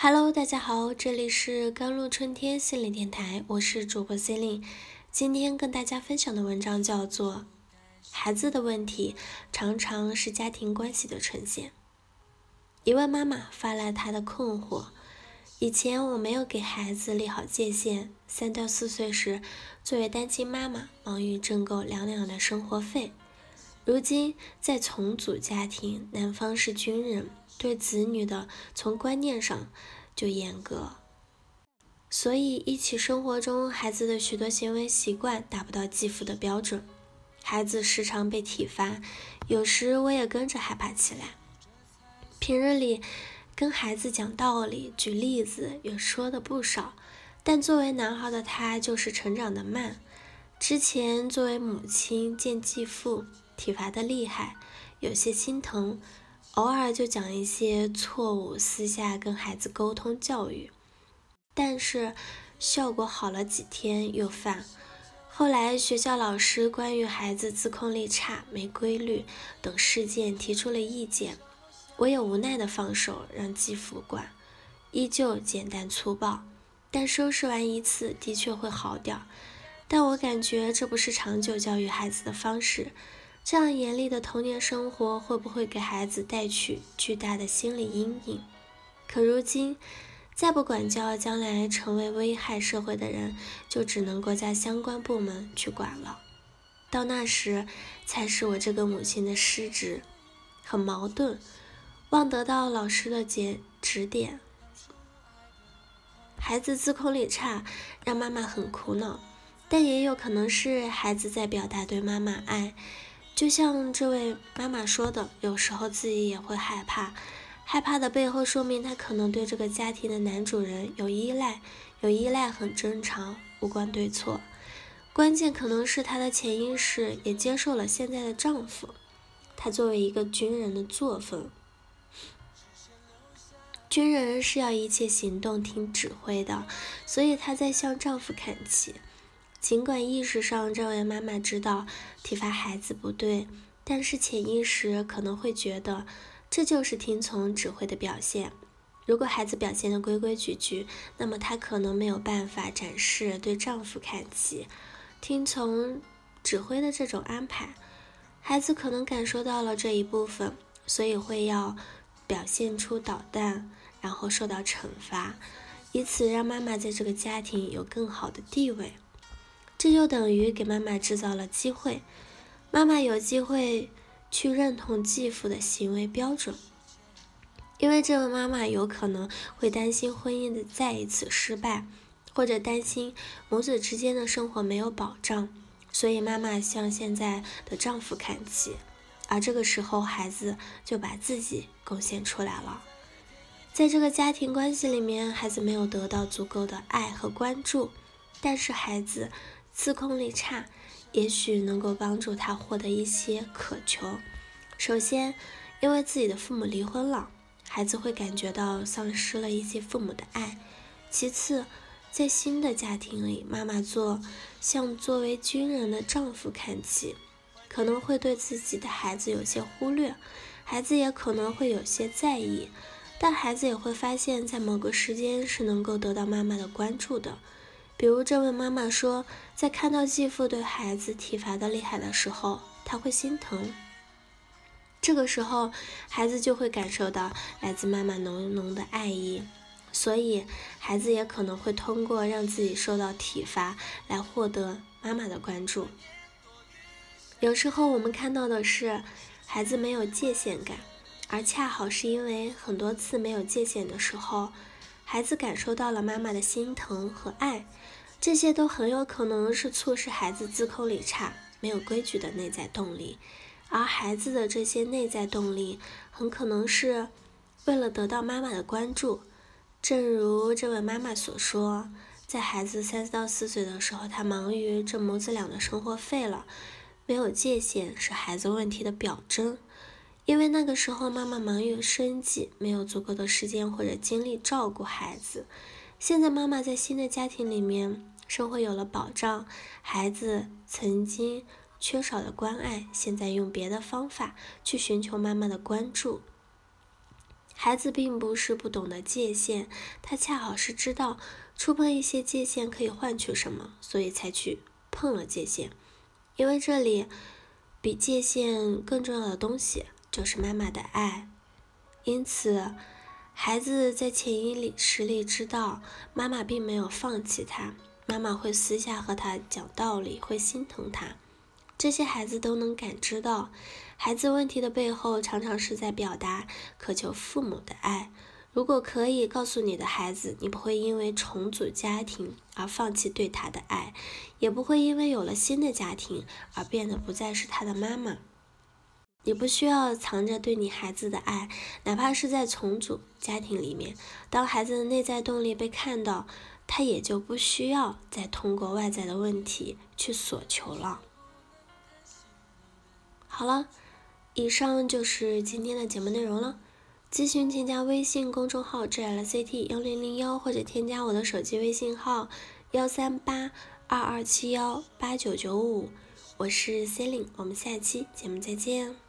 Hello，大家好，这里是甘露春天心理电台，我是主播 c e l i n e 今天跟大家分享的文章叫做《孩子的问题常常是家庭关系的呈现》。一位妈妈发来她的困惑：以前我没有给孩子立好界限，三到四岁时，作为单亲妈妈忙于挣够两两的生活费。如今在重组家庭，男方是军人。对子女的从观念上就严格，所以一起生活中孩子的许多行为习惯达不到继父的标准，孩子时常被体罚，有时我也跟着害怕起来。平日里跟孩子讲道理、举例子也说的不少，但作为男孩的他就是成长的慢。之前作为母亲见继父体罚的厉害，有些心疼。偶尔就讲一些错误，私下跟孩子沟通教育，但是效果好了几天又犯。后来学校老师关于孩子自控力差、没规律等事件提出了意见，我也无奈的放手让继父管，依旧简单粗暴，但收拾完一次的确会好点儿。但我感觉这不是长久教育孩子的方式。这样严厉的童年生活会不会给孩子带去巨大的心理阴影？可如今再不管教，将来成为危害社会的人，就只能国家相关部门去管了。到那时，才是我这个母亲的失职，很矛盾，望得到老师的解指点。孩子自控力差，让妈妈很苦恼，但也有可能是孩子在表达对妈妈爱。就像这位妈妈说的，有时候自己也会害怕，害怕的背后说明他可能对这个家庭的男主人有依赖，有依赖很正常，无关对错。关键可能是她的潜意识也接受了现在的丈夫，他作为一个军人的作风，军人是要一切行动听指挥的，所以她在向丈夫看齐。尽管意识上这位妈妈知道体罚孩子不对，但是潜意识可能会觉得这就是听从指挥的表现。如果孩子表现的规规矩矩，那么她可能没有办法展示对丈夫看齐、听从指挥的这种安排。孩子可能感受到了这一部分，所以会要表现出捣蛋，然后受到惩罚，以此让妈妈在这个家庭有更好的地位。这就等于给妈妈制造了机会，妈妈有机会去认同继父的行为标准，因为这位妈妈有可能会担心婚姻的再一次失败，或者担心母子之间的生活没有保障，所以妈妈向现在的丈夫看齐，而这个时候孩子就把自己贡献出来了，在这个家庭关系里面，孩子没有得到足够的爱和关注，但是孩子。自控力差，也许能够帮助他获得一些渴求。首先，因为自己的父母离婚了，孩子会感觉到丧失了一些父母的爱。其次，在新的家庭里，妈妈做向作为军人的丈夫看齐，可能会对自己的孩子有些忽略，孩子也可能会有些在意，但孩子也会发现，在某个时间是能够得到妈妈的关注的。比如这位妈妈说，在看到继父对孩子体罚的厉害的时候，她会心疼。这个时候，孩子就会感受到来自妈妈浓浓的爱意，所以孩子也可能会通过让自己受到体罚来获得妈妈的关注。有时候我们看到的是孩子没有界限感，而恰好是因为很多次没有界限的时候。孩子感受到了妈妈的心疼和爱，这些都很有可能是促使孩子自控力差、没有规矩的内在动力。而孩子的这些内在动力，很可能是为了得到妈妈的关注。正如这位妈妈所说，在孩子三到四岁的时候，他忙于挣母子俩的生活费了，没有界限是孩子问题的表征。因为那个时候妈妈忙于生计，没有足够的时间或者精力照顾孩子。现在妈妈在新的家庭里面，生活有了保障，孩子曾经缺少的关爱，现在用别的方法去寻求妈妈的关注。孩子并不是不懂得界限，他恰好是知道触碰一些界限可以换取什么，所以才去碰了界限。因为这里比界限更重要的东西就是妈妈的爱，因此孩子在潜意识里知道妈妈并没有放弃他，妈妈会私下和他讲道理，会心疼他。这些孩子都能感知到，孩子问题的背后常常是在表达渴求父母的爱。如果可以告诉你的孩子，你不会因为重组家庭而放弃对他的爱，也不会因为有了新的家庭而变得不再是他的妈妈。你不需要藏着对你孩子的爱，哪怕是在重组家庭里面，当孩子的内在动力被看到，他也就不需要再通过外在的问题去索求了。好了，以上就是今天的节目内容了。咨询请加微信公众号 “jlct 幺零零幺”或者添加我的手机微信号幺三八二二七幺八九九五，我是 c e l i n e 我们下期节目再见。